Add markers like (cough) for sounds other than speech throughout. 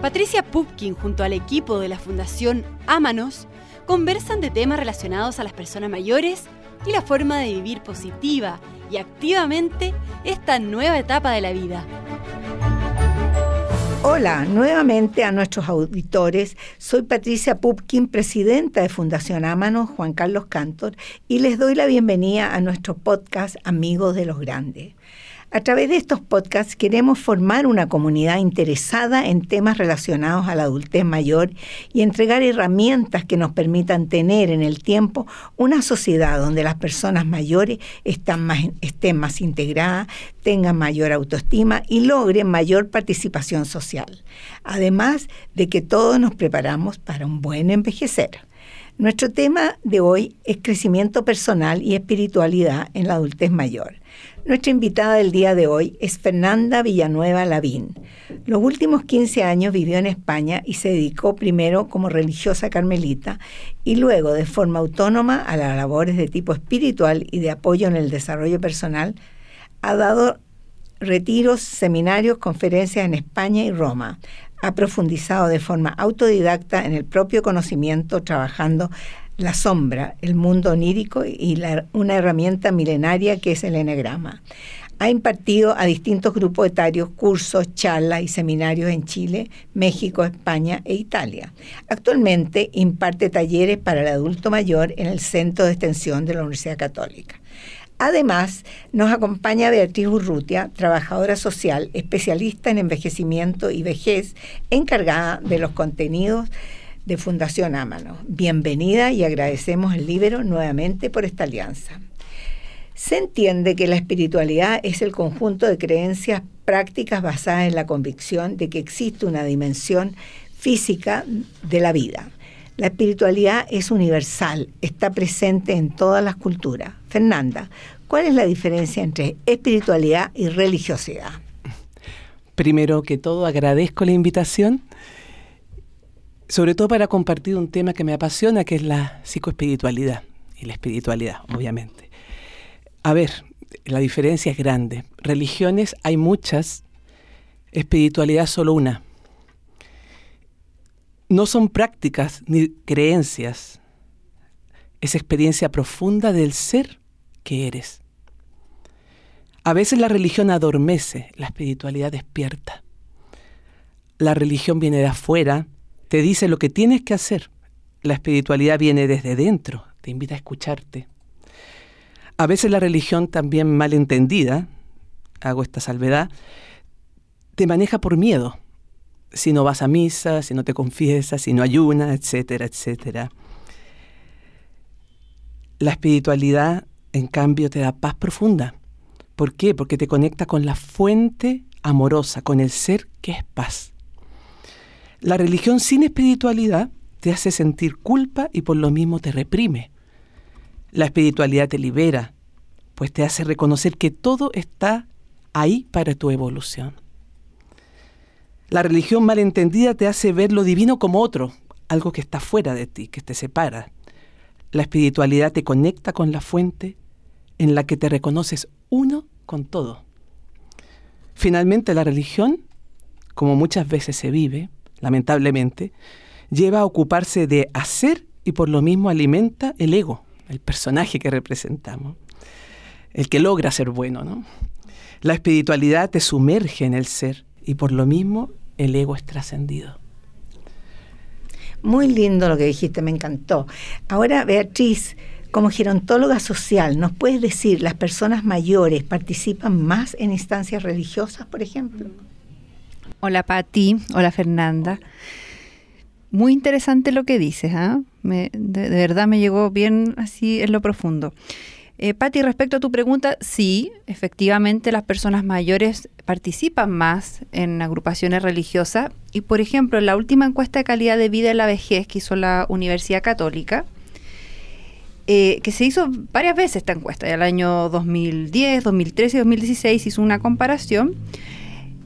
Patricia Pupkin junto al equipo de la Fundación Ámanos conversan de temas relacionados a las personas mayores y la forma de vivir positiva y activamente esta nueva etapa de la vida. Hola, nuevamente a nuestros auditores. Soy Patricia Pupkin, presidenta de Fundación Ámanos, Juan Carlos Cantor, y les doy la bienvenida a nuestro podcast Amigos de los Grandes. A través de estos podcasts queremos formar una comunidad interesada en temas relacionados a la adultez mayor y entregar herramientas que nos permitan tener en el tiempo una sociedad donde las personas mayores estén más integradas, tengan mayor autoestima y logren mayor participación social. Además de que todos nos preparamos para un buen envejecer. Nuestro tema de hoy es crecimiento personal y espiritualidad en la adultez mayor. Nuestra invitada del día de hoy es Fernanda Villanueva Lavín. Los últimos 15 años vivió en España y se dedicó primero como religiosa carmelita y luego de forma autónoma a las labores de tipo espiritual y de apoyo en el desarrollo personal. Ha dado retiros, seminarios, conferencias en España y Roma. Ha profundizado de forma autodidacta en el propio conocimiento, trabajando la sombra, el mundo onírico y una herramienta milenaria que es el enegrama. Ha impartido a distintos grupos etarios cursos, charlas y seminarios en Chile, México, España e Italia. Actualmente imparte talleres para el adulto mayor en el Centro de Extensión de la Universidad Católica. Además, nos acompaña Beatriz Urrutia, trabajadora social, especialista en envejecimiento y vejez, encargada de los contenidos de Fundación Ámano. Bienvenida y agradecemos el Libero nuevamente por esta alianza. Se entiende que la espiritualidad es el conjunto de creencias prácticas basadas en la convicción de que existe una dimensión física de la vida. La espiritualidad es universal, está presente en todas las culturas. Fernanda, ¿cuál es la diferencia entre espiritualidad y religiosidad? Primero que todo, agradezco la invitación sobre todo para compartir un tema que me apasiona, que es la psicoespiritualidad y la espiritualidad, obviamente. A ver, la diferencia es grande. Religiones hay muchas, espiritualidad solo una. No son prácticas ni creencias, es experiencia profunda del ser que eres. A veces la religión adormece, la espiritualidad despierta. La religión viene de afuera, te dice lo que tienes que hacer. La espiritualidad viene desde dentro, te invita a escucharte. A veces la religión también mal entendida, hago esta salvedad, te maneja por miedo. Si no vas a misa, si no te confiesas, si no ayunas, etcétera, etcétera. La espiritualidad, en cambio, te da paz profunda. ¿Por qué? Porque te conecta con la fuente amorosa, con el ser que es paz. La religión sin espiritualidad te hace sentir culpa y por lo mismo te reprime. La espiritualidad te libera, pues te hace reconocer que todo está ahí para tu evolución. La religión malentendida te hace ver lo divino como otro, algo que está fuera de ti, que te separa. La espiritualidad te conecta con la fuente en la que te reconoces uno con todo. Finalmente la religión, como muchas veces se vive, lamentablemente, lleva a ocuparse de hacer y por lo mismo alimenta el ego, el personaje que representamos, el que logra ser bueno, ¿no? La espiritualidad te sumerge en el ser y por lo mismo el ego es trascendido. Muy lindo lo que dijiste, me encantó. Ahora, Beatriz, como gerontóloga social, ¿nos puedes decir, las personas mayores participan más en instancias religiosas, por ejemplo? Hola Pati, hola Fernanda. Muy interesante lo que dices, ¿ah? de, verdad me llegó bien así en lo profundo. Eh, Patti, respecto a tu pregunta, sí, efectivamente las personas mayores participan más en agrupaciones religiosas y, por ejemplo, en la última encuesta de calidad de vida en la vejez que hizo la Universidad Católica, eh, que se hizo varias veces esta encuesta, el año 2010, 2013 y 2016 hizo una comparación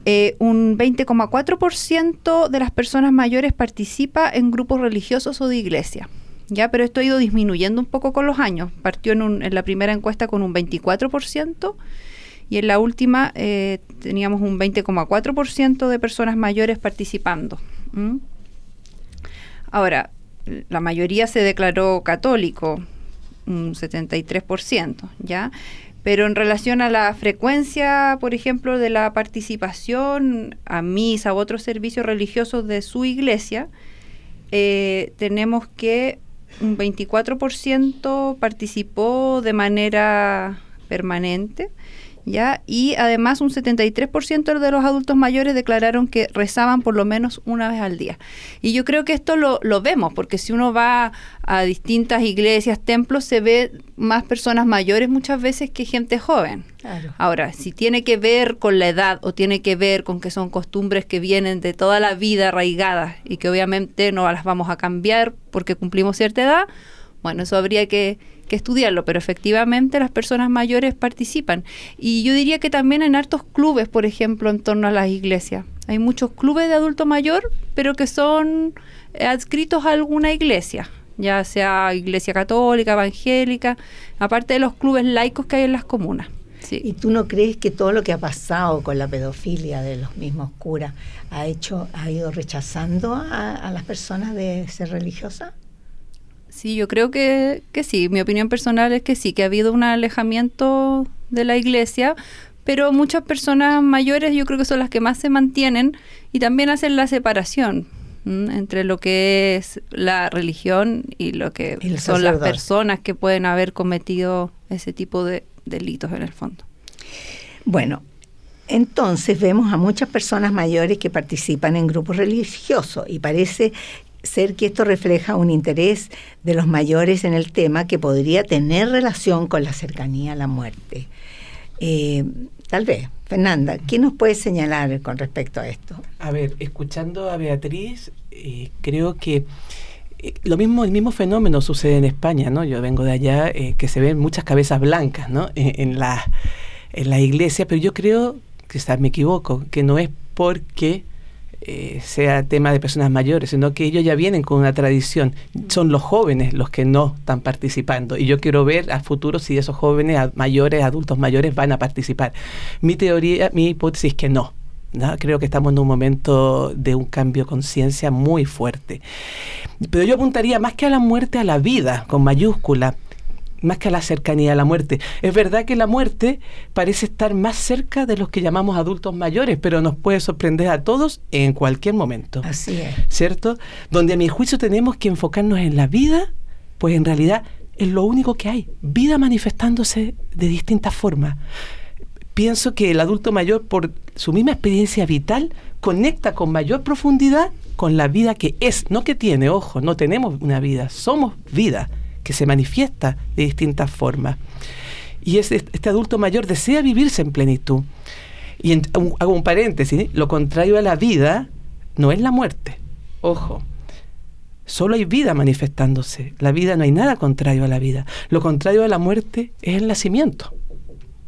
eh, un 20,4% de las personas mayores participa en grupos religiosos o de iglesia. Ya, pero esto ha ido disminuyendo un poco con los años. Partió en, la primera encuesta con un 24% y en la última eh, teníamos un 20,4% de personas mayores participando ¿Mm? Ahora, la mayoría se declaró católico, un 73%, ¿ya? Pero en relación a la frecuencia, por ejemplo, de la participación a misa u otros servicios religiosos de su iglesia, eh, tenemos que un 24% participó de manera permanente, ¿ya? Y además un 73% de los adultos mayores declararon que rezaban por lo menos una vez al día. Y yo creo que esto lo, lo vemos, porque si uno va a distintas iglesias, templos, se ve más personas mayores muchas veces que gente joven. Ahora, si tiene que ver con la edad o tiene que ver con que son costumbres que vienen de toda la vida arraigadas y que obviamente no las vamos a cambiar porque cumplimos cierta edad, bueno, eso habría que que estudiarlo, pero efectivamente las personas mayores participan. Y yo diría que también en hartos clubes, por ejemplo, en torno a las iglesias. Hay muchos clubes de adulto mayor, pero que son adscritos a alguna iglesia, ya sea iglesia católica, evangélica, aparte de los clubes laicos que hay en las comunas. ¿Y tú no crees que todo lo que ha pasado con la pedofilia de los mismos curas ha hecho, ha ido rechazando a, a las personas de ser religiosas? Sí, yo creo que, que sí. Mi opinión personal es que sí, que ha habido un alejamiento de la iglesia, pero muchas personas mayores yo creo que son las que más se mantienen y también hacen la separación entre lo que es la religión y lo que son las personas que pueden haber cometido ese tipo de delitos en el fondo. Bueno, entonces vemos a muchas personas mayores que participan en grupos religiosos y parece ser que esto refleja un interés de los mayores en el tema que podría tener relación con la cercanía a la muerte. Eh, tal vez, Fernanda, ¿qué nos puede señalar con respecto a esto? A ver, escuchando a Beatriz, eh, creo que eh, lo mismo, el mismo fenómeno sucede en España, ¿no? Yo vengo de allá, que se ven muchas cabezas blancas, ¿no? En, la, en la iglesia, pero yo creo, quizás me equivoco, que no es porque eh, sea tema de personas mayores, sino que ellos ya vienen con una tradición. Son los jóvenes los que no están participando. Y yo quiero ver a futuro si esos jóvenes mayores, adultos mayores, van a participar. Mi teoría, mi hipótesis es que no. Creo que estamos en un momento de un cambio de conciencia muy fuerte. Pero yo apuntaría más que a la muerte, a la vida, con mayúscula más que a la cercanía a la muerte. Es verdad que la muerte parece estar más cerca de los que llamamos adultos mayores, pero nos puede sorprender a todos en cualquier momento. Así es. ¿Cierto? Donde a mi juicio tenemos que enfocarnos en la vida, pues en realidad es lo único que hay. Vida manifestándose de distintas formas. Pienso que el adulto mayor, por su misma experiencia vital, conecta con mayor profundidad con la vida que es, no que tiene, ojo, no tenemos una vida, somos vida que se manifiesta de distintas formas. Y este adulto mayor desea vivirse en plenitud. Y hago un paréntesis, lo contrario a la vida no es la muerte. Ojo, solo hay vida manifestándose. La vida no hay nada contrario a la vida. Lo contrario a la muerte es el nacimiento.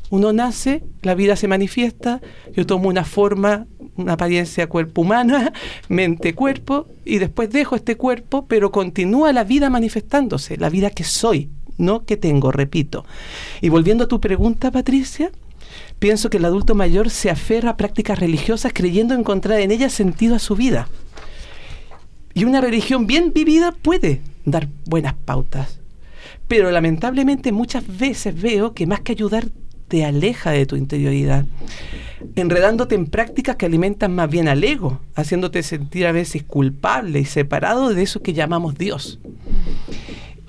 Uno nace, la vida se manifiesta, yo tomo una forma, una apariencia cuerpo humana, (laughs) mente cuerpo, y después dejo este cuerpo, pero continúa la vida manifestándose, la vida que soy, no que tengo, repito. Y volviendo a tu pregunta, Patricia, pienso que el adulto mayor se aferra a prácticas religiosas creyendo encontrar en ellas sentido a su vida. Y una religión bien vivida puede dar buenas pautas. Pero lamentablemente muchas veces veo que más que ayudar te aleja de tu interioridad, enredándote en prácticas que alimentan más bien al ego, haciéndote sentir a veces culpable y separado de eso que llamamos Dios.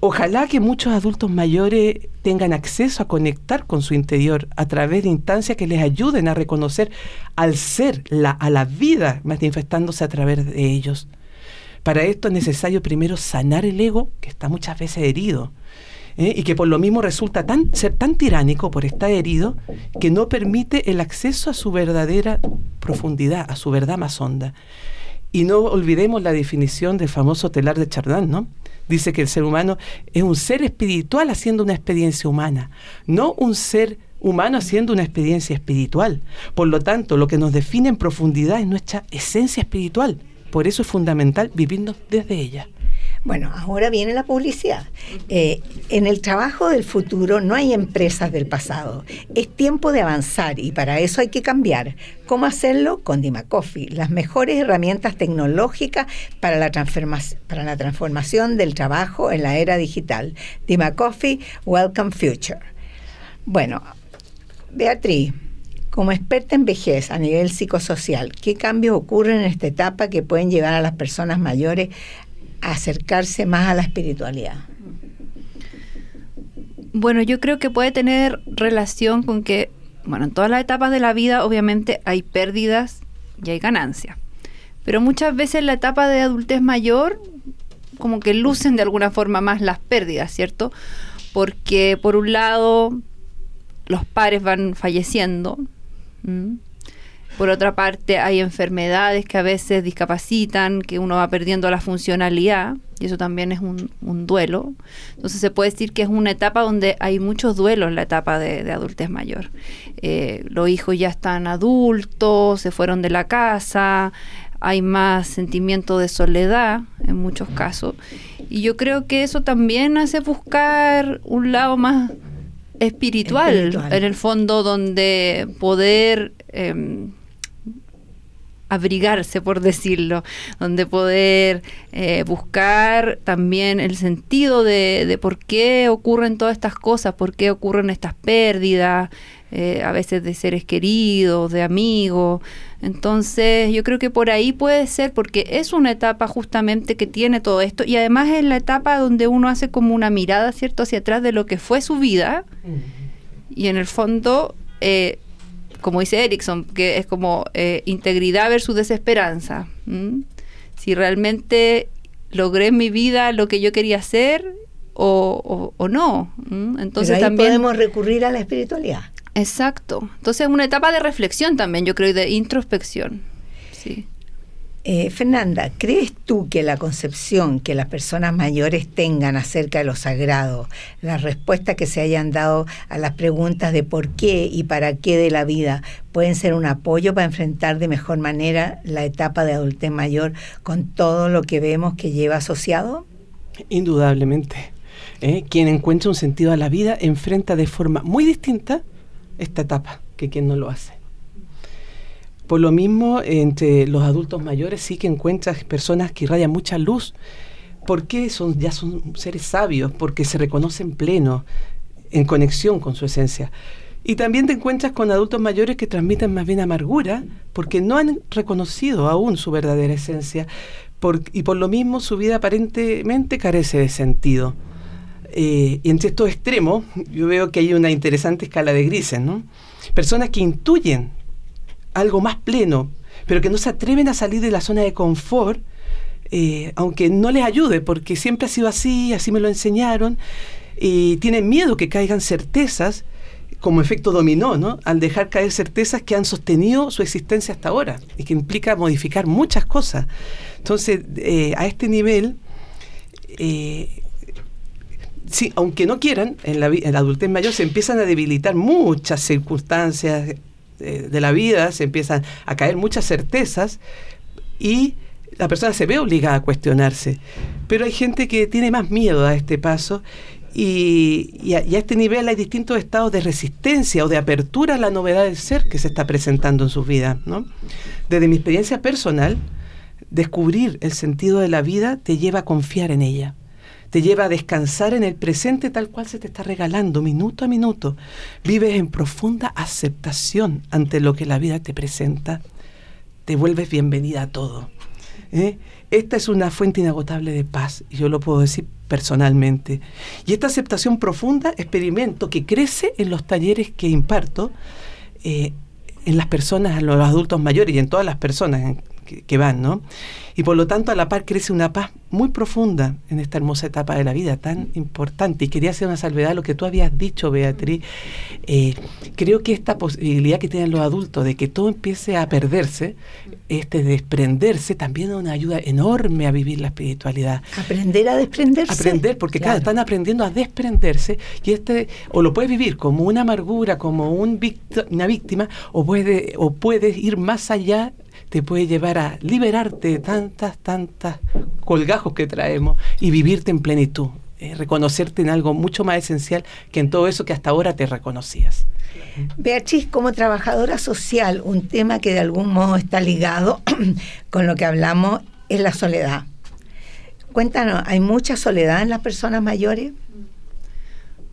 Ojalá que muchos adultos mayores tengan acceso a conectar con su interior a través de instancias que les ayuden a reconocer al ser, a la vida manifestándose a través de ellos. Para esto es necesario primero sanar el ego, que está muchas veces herido, ¿eh? y que por lo mismo resulta ser tan tiránico por estar herido que no permite el acceso a su verdadera profundidad, a su verdad más honda. Y no olvidemos la definición del famoso telar de Chardin, ¿no? Dice que el ser humano es un ser espiritual haciendo una experiencia humana, no un ser humano haciendo una experiencia espiritual. Por lo tanto, lo que nos define en profundidad es nuestra esencia espiritual. Por eso es fundamental vivirnos desde ella. Bueno, ahora viene la publicidad. Eh, en el trabajo del futuro no hay empresas del pasado. Es tiempo de avanzar y para eso hay que cambiar. ¿Cómo hacerlo? Con Dima Coffee, las mejores herramientas tecnológicas para la, para la transformación del trabajo en la era digital. Dima Coffee, Welcome Future. Bueno, Beatriz, como experta en vejez a nivel psicosocial, ¿qué cambios ocurren en esta etapa que pueden llevar a las personas mayores acercarse más a la espiritualidad? Bueno, yo creo que puede tener relación con que, bueno, en todas las etapas de la vida obviamente hay pérdidas y hay ganancias. Pero muchas veces en la etapa de adultez mayor, como que lucen de alguna forma más las pérdidas, ¿cierto? Porque por un lado los pares van falleciendo, por otra parte, hay enfermedades que a veces discapacitan, que uno va perdiendo la funcionalidad, y eso también es un, duelo. Entonces se puede decir que es una etapa donde hay muchos duelos en la etapa de, adultez mayor. Eh, los hijos ya están adultos, se fueron de la casa, hay más sentimiento de soledad en muchos casos. Y yo creo que eso también hace buscar un lado más espiritual, en el fondo, donde poder... Em, abrigarse, por decirlo, donde poder eh, buscar también el sentido de, por qué ocurren todas estas cosas, por qué ocurren estas pérdidas, eh, a veces de seres queridos, de amigos. Entonces yo creo que por ahí puede ser, porque es una etapa justamente que tiene todo esto y además es la etapa donde uno hace como una mirada, ¿cierto?, hacia atrás de lo que fue su vida y en el fondo... Eh, como dice Erickson, que es como eh, integridad versus desesperanza. Si realmente logré en mi vida lo que yo quería hacer o, no. Entonces también podemos recurrir a la espiritualidad. Exacto. Entonces es una etapa de reflexión también, yo creo, y de introspección. Sí. Eh, Fernanda, ¿crees tú que la concepción que las personas mayores tengan acerca de lo sagrado, las respuestas que se hayan dado a las preguntas de por qué y para qué de la vida, pueden ser un apoyo para enfrentar de mejor manera la etapa de adultez mayor con todo lo que vemos que lleva asociado? Indudablemente. ¿eh? Quien encuentra un sentido a la vida enfrenta de forma muy distinta esta etapa que quien no lo hace. Por lo mismo, entre los adultos mayores sí que encuentras personas que irradian mucha luz. porque son, ya son seres sabios? Porque se reconocen pleno, en conexión con su esencia. Y también te encuentras con adultos mayores que transmiten más bien amargura porque no han reconocido aún su verdadera esencia y por lo mismo su vida aparentemente carece de sentido. Eh, entre estos extremos yo veo que hay una interesante escala de grises, ¿no? Personas que intuyen algo más pleno, pero que no se atreven a salir de la zona de confort, eh, aunque no les ayude, porque siempre ha sido así, así me lo enseñaron, y tienen miedo que caigan certezas como efecto dominó, ¿no? Al dejar caer certezas que han sostenido su existencia hasta ahora y que implica modificar muchas cosas. Entonces, eh, a este nivel, eh, sí, aunque no quieran, en la, en la adultez mayor se empiezan a debilitar muchas circunstancias, de, la vida, se empiezan a caer muchas certezas y la persona se ve obligada a cuestionarse. Pero hay gente que tiene más miedo a este paso y, a, este nivel hay distintos estados de resistencia o de apertura a la novedad del ser que se está presentando en sus vidas. ¿no? Desde mi experiencia personal, descubrir el sentido de la vida te lleva a confiar en ella te lleva a descansar en el presente tal cual se te está regalando minuto a minuto. Vives en profunda aceptación ante lo que la vida te presenta. Te vuelves bienvenida a todo. ¿eh? Esta es una fuente inagotable de paz, y yo lo puedo decir personalmente. Y esta aceptación profunda experimento que crece en los talleres que imparto, eh, en las personas, en los adultos mayores y en todas las personas que, van, ¿no? Y por lo tanto a la par crece una paz muy profunda en esta hermosa etapa de la vida, tan importante. Y quería hacer una salvedad a lo que tú habías dicho, Beatriz. Eh, creo que esta posibilidad que tienen los adultos de que todo empiece a perderse, este desprenderse, también es una ayuda enorme a vivir la espiritualidad. Aprender a desprenderse. Aprender, porque claro, están aprendiendo a desprenderse y este, o lo puedes vivir como una amargura, como un una víctima, o, puede, o puedes ir más allá te puede llevar a liberarte de tantas, tantas colgajos que traemos y vivirte en plenitud, eh, reconocerte en algo mucho más esencial que en todo eso que hasta ahora te reconocías. Beatriz, como trabajadora social, un tema que de algún modo está ligado (clears throat) con lo que hablamos es la soledad. Cuéntanos, ¿hay mucha soledad en las personas mayores?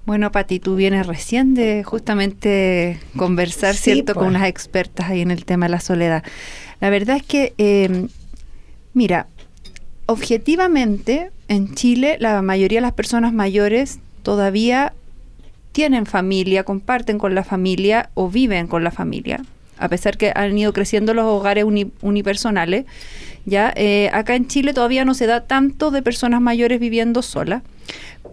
Bueno, Pati, tú vienes recién de justamente conversar, ¿cierto?, con pues. unas expertas ahí en el tema de la soledad. La verdad es que, eh, mira, objetivamente, en Chile, la mayoría de las personas mayores todavía tienen familia, comparten con la familia o viven con la familia, a pesar que han ido creciendo los hogares unipersonales. Ya eh, acá en Chile todavía no se da tanto de personas mayores viviendo solas,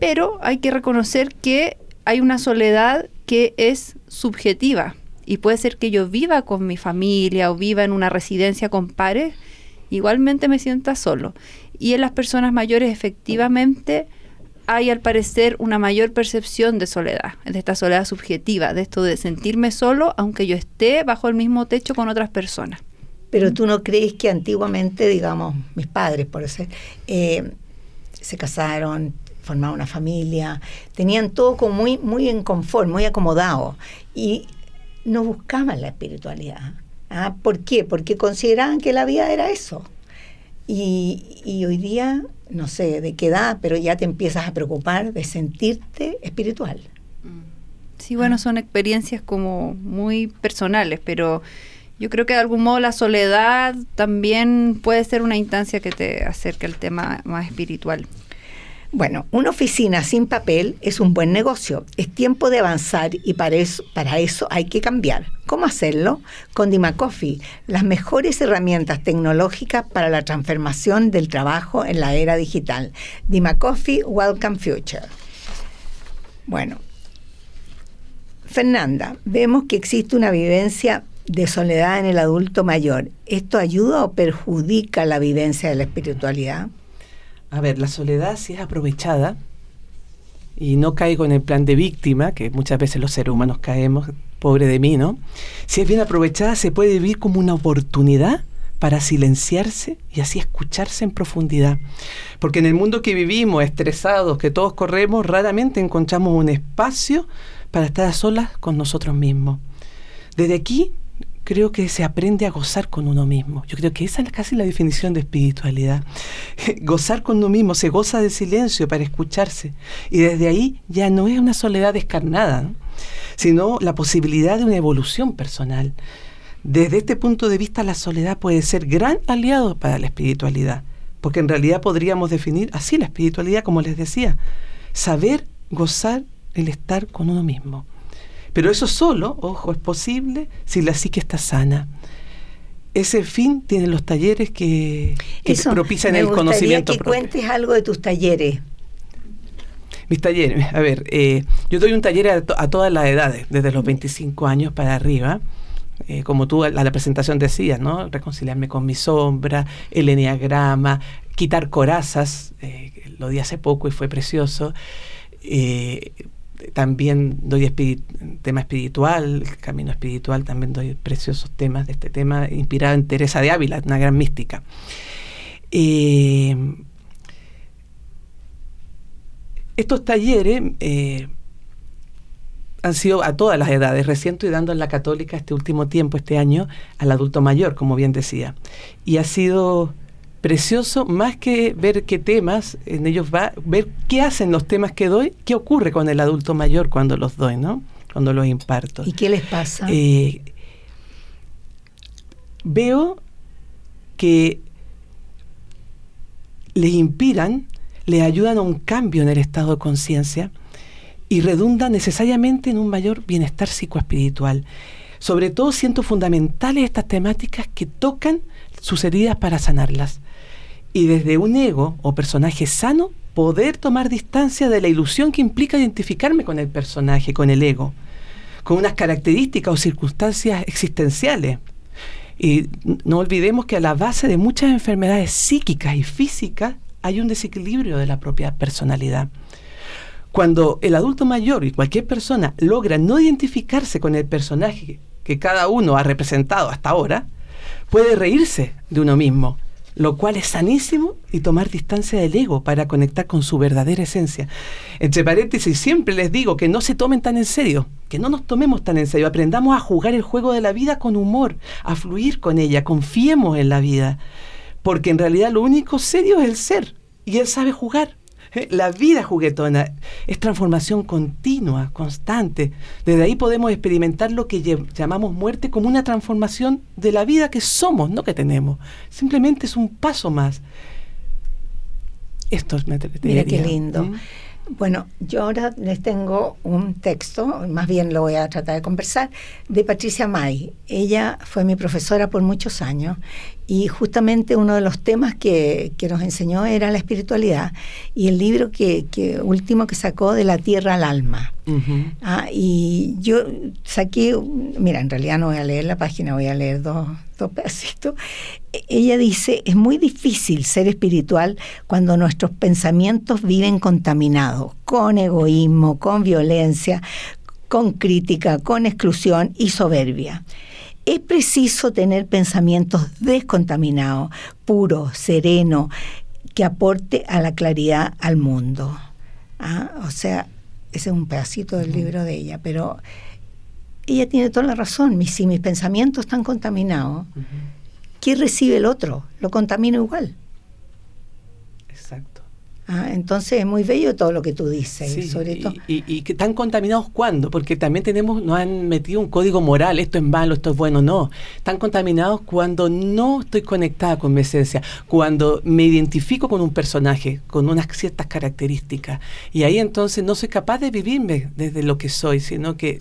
pero hay que reconocer que hay una soledad que es subjetiva y puede ser que yo viva con mi familia o viva en una residencia con pares, igualmente me sienta solo. Y en las personas mayores efectivamente hay al parecer una mayor percepción de soledad, de esta soledad subjetiva, de esto de sentirme solo aunque yo esté bajo el mismo techo con otras personas. Pero tú no crees que antiguamente, digamos, mis padres, por ser, eh, se casaron, formaban una familia, tenían todo como muy, muy en confort, muy acomodado y no buscaban la espiritualidad. ¿ah? ¿Por qué? Porque consideraban que la vida era eso. Y, y, hoy día, no sé de qué edad, pero ya te empiezas a preocupar de sentirte espiritual. Sí, bueno, son experiencias como muy personales, pero yo creo que de algún modo la soledad también puede ser una instancia que te acerque al tema más espiritual. Bueno, una oficina sin papel es un buen negocio. Es tiempo de avanzar y para eso, para eso hay que cambiar. ¿Cómo hacerlo? Con Dimacoffee, las mejores herramientas tecnológicas para la transformación del trabajo en la era digital. Dimacoffee, Welcome Future. Bueno, Fernanda, vemos que existe una vivencia de soledad en el adulto mayor. ¿Esto ayuda o perjudica la vivencia de la espiritualidad? A ver, la soledad si es aprovechada y no caigo en el plan de víctima, que muchas veces los seres humanos caemos, pobre de mí, ¿no? Si es bien aprovechada se puede vivir como una oportunidad para silenciarse y así escucharse en profundidad. Porque en el mundo que vivimos, estresados, que todos corremos, raramente encontramos un espacio para estar a solas con nosotros mismos. Desde aquí creo que se aprende a gozar con uno mismo. Yo creo que esa es casi la definición de espiritualidad. (laughs) gozar con uno mismo, se goza de silencio para escucharse. Y desde ahí ya no es una soledad descarnada, sino la posibilidad de una evolución personal. Desde este punto de vista, la soledad puede ser gran aliado para la espiritualidad, porque en realidad podríamos definir así la espiritualidad, como les decía, saber gozar el estar con uno mismo. Pero eso solo, ojo, es posible si la psique está sana. Ese fin tienen los talleres que, propician el conocimiento. que cuentes algo de tus talleres. Mis talleres, a ver, eh, yo doy un taller a, todas las edades, desde los 25 años para arriba. Eh, como tú a la presentación decías, ¿no? Reconciliarme con mi sombra, el enneagrama, quitar corazas, eh, lo di hace poco y fue precioso. Eh, también doy tema espiritual, camino espiritual, también doy preciosos temas de este tema, inspirado en Teresa de Ávila, una gran mística. Eh, estos talleres eh, han sido a todas las edades. Recién estoy dando en la católica este último tiempo, este año, al adulto mayor, como bien decía. Y ha sido precioso, más que ver qué temas en ellos va, ver qué hacen los temas que doy, qué ocurre con el adulto mayor cuando los doy, ¿no? Cuando los imparto. ¿Y qué les pasa? Eh, veo que les inspiran, les ayudan a un cambio en el estado de conciencia y redundan necesariamente en un mayor bienestar psicoespiritual. Sobre todo siento fundamentales estas temáticas que tocan sus heridas para sanarlas y desde un ego o personaje sano poder tomar distancia de la ilusión que implica identificarme con el personaje, con el ego, con unas características o circunstancias existenciales. Y no olvidemos que a la base de muchas enfermedades psíquicas y físicas hay un desequilibrio de la propia personalidad. Cuando el adulto mayor y cualquier persona logra no identificarse con el personaje que cada uno ha representado hasta ahora, puede reírse de uno mismo lo cual es sanísimo, y tomar distancia del ego para conectar con su verdadera esencia. Entre paréntesis, siempre les digo que no se tomen tan en serio, que no nos tomemos tan en serio, aprendamos a jugar el juego de la vida con humor, a fluir con ella, confiemos en la vida, porque en realidad lo único serio es el ser, y él sabe jugar. La vida juguetona es transformación continua, constante. Desde ahí podemos experimentar lo que llamamos muerte como una transformación de la vida que somos, no que tenemos. Simplemente es un paso más. Esto es Mira qué lindo. ¿Mm? Bueno, yo ahora les tengo un texto, más bien lo voy a tratar de conversar, de Patricia May. Ella fue mi profesora por muchos años y justamente uno de los temas que, nos enseñó era la espiritualidad y el libro que, último que sacó de la tierra al alma. Ah, y yo saqué, mira, en realidad no voy a leer la página, voy a leer dos, dos pedacitos. Ella dice, es muy difícil ser espiritual cuando nuestros pensamientos viven contaminados, con egoísmo, con violencia, con crítica, con exclusión y soberbia. Es preciso tener pensamientos descontaminados, puros, serenos, que aporte a la claridad al mundo. ¿Ah? O sea, ese es un pedacito del libro de ella, pero ella tiene toda la razón. si mis pensamientos están contaminados, ¿qué recibe el otro? Lo contamina igual. Ah, entonces es muy bello todo lo que tú dices, sobre todo. Y, y, que están contaminados cuándo? Porque también tenemos, nos han metido un código moral, esto es malo, esto es bueno, no. Están contaminados cuando no estoy conectada con mi esencia, cuando me identifico con un personaje, con unas ciertas características. Y ahí entonces no soy capaz de vivirme desde lo que soy, sino que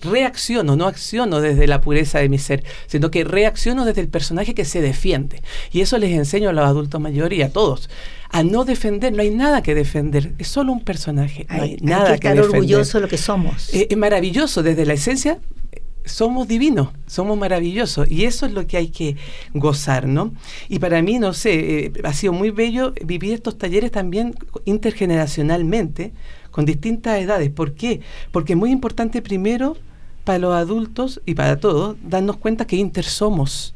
reacciono, no acciono desde la pureza de mi ser, sino que reacciono desde el personaje que se defiende. Y eso les enseño a los adultos mayores y a todos a no defender, no hay nada que defender, es solo un personaje, no hay, nada que, estar orgulloso de lo que somos. Eh, es maravilloso, desde la esencia somos divinos, somos maravillosos y eso es lo que hay que gozar, ¿no? Y para mí, no sé, eh, ha sido muy bello vivir estos talleres también intergeneracionalmente, con distintas edades. ¿Por qué? Porque es muy importante primero para los adultos y para todos darnos cuenta que inter somos.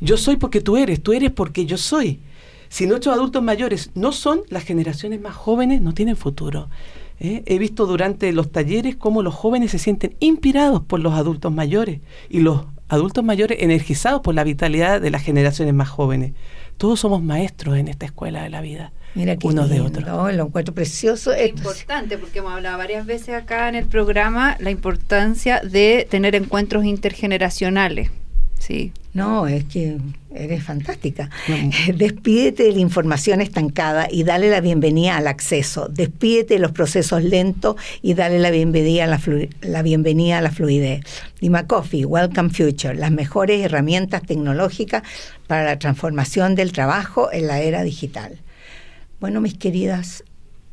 Yo soy porque tú eres, tú eres porque yo soy. Si nuestros adultos mayores no son, las generaciones más jóvenes no tienen futuro. ¿eh? He visto durante los talleres cómo los jóvenes se sienten inspirados por los adultos mayores y los adultos mayores energizados por la vitalidad de las generaciones más jóvenes. Todos somos maestros en esta escuela de la vida. Mira que unos de otros. Lo encuentro precioso. Es importante, porque hemos hablado varias veces acá en el programa la importancia de tener encuentros intergeneracionales. Sí. No, es que eres fantástica. (laughs) Despídete de la información estancada y dale la bienvenida al acceso. Despídete de los procesos lentos y dale la bienvenida a la, la, bienvenida a la fluidez. Dima Coffee, Welcome Future, las mejores herramientas tecnológicas para la transformación del trabajo en la era digital. Bueno, mis queridas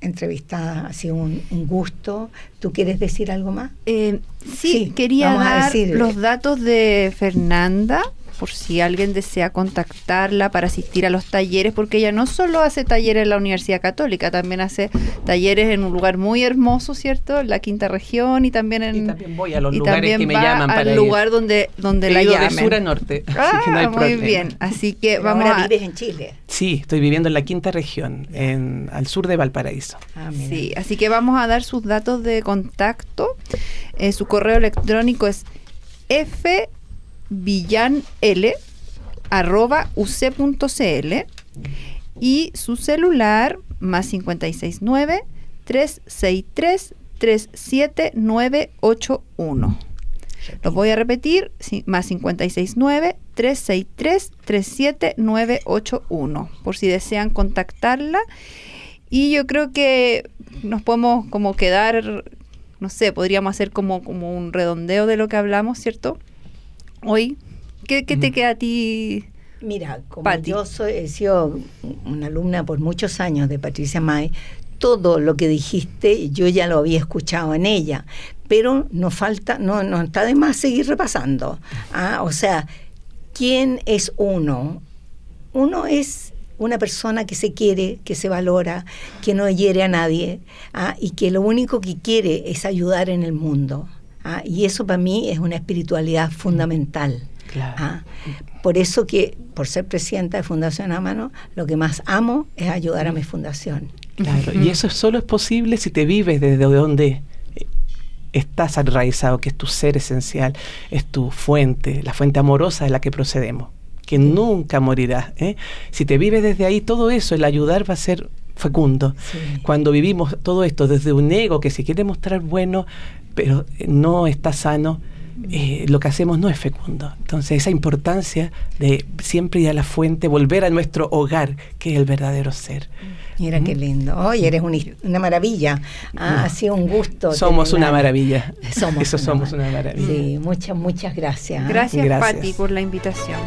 entrevistada, ha sido un, gusto. ¿Tú quieres decir algo más? Eh, sí, quería dar los datos de Fernanda por si alguien desea contactarla para asistir a los talleres, porque ella no solo hace talleres en la Universidad Católica, también hace talleres en un lugar muy hermoso, ¿cierto? En la quinta región y también en... Y también voy a los lugares que me llaman para al lugar donde, donde la llamen. de sur a norte, (laughs) ah, muy bien, así que vamos ahora vives en Chile. Sí, estoy viviendo en la quinta región, en, al sur de Valparaíso. Ah, sí, así que vamos a dar sus datos de contacto. Eh, su correo electrónico es f villanl arroba uc.cl y su celular más 569 363 37981. Lo voy a repetir, más 569 363 37981 por si desean contactarla. Y yo creo que nos podemos como quedar, no sé, podríamos hacer como, como un redondeo de lo que hablamos, ¿cierto? Hoy? ¿Qué, te queda a ti? Mira, como yo soy, he sido una alumna por muchos años de Patricia May, todo lo que dijiste yo ya lo había escuchado en ella, pero nos falta, no, no está de más seguir repasando. Ah, o sea, ¿quién es uno? Uno es una persona que se quiere, que se valora, que no hiere a nadie ah, y que lo único que quiere es ayudar en el mundo. Ah, y eso para mí es una espiritualidad fundamental. Claro. Ah, por eso que, por ser presidenta de Fundación Amano, lo que más amo es ayudar a mi fundación. Claro, y eso solo es posible si te vives desde donde estás enraizado, que es tu ser esencial, es tu fuente, la fuente amorosa de la que procedemos, que nunca morirá. ¿eh? Si te vives desde ahí, todo eso, el ayudar va a ser fecundo. Sí. Cuando vivimos todo esto desde un ego que se quiere mostrar bueno, pero no está sano, eh, lo que hacemos no es fecundo. Entonces, esa importancia de siempre ir a la fuente, volver a nuestro hogar, que es el verdadero ser. Mira qué lindo. Oye, eres un- una maravilla. Ah, ha sido un gusto. Somos una maravilla. (laughs) Somos Eso somos una maravilla. Sí, muchas, muchas gracias. Gracias, Gracias. Patti, por la invitación.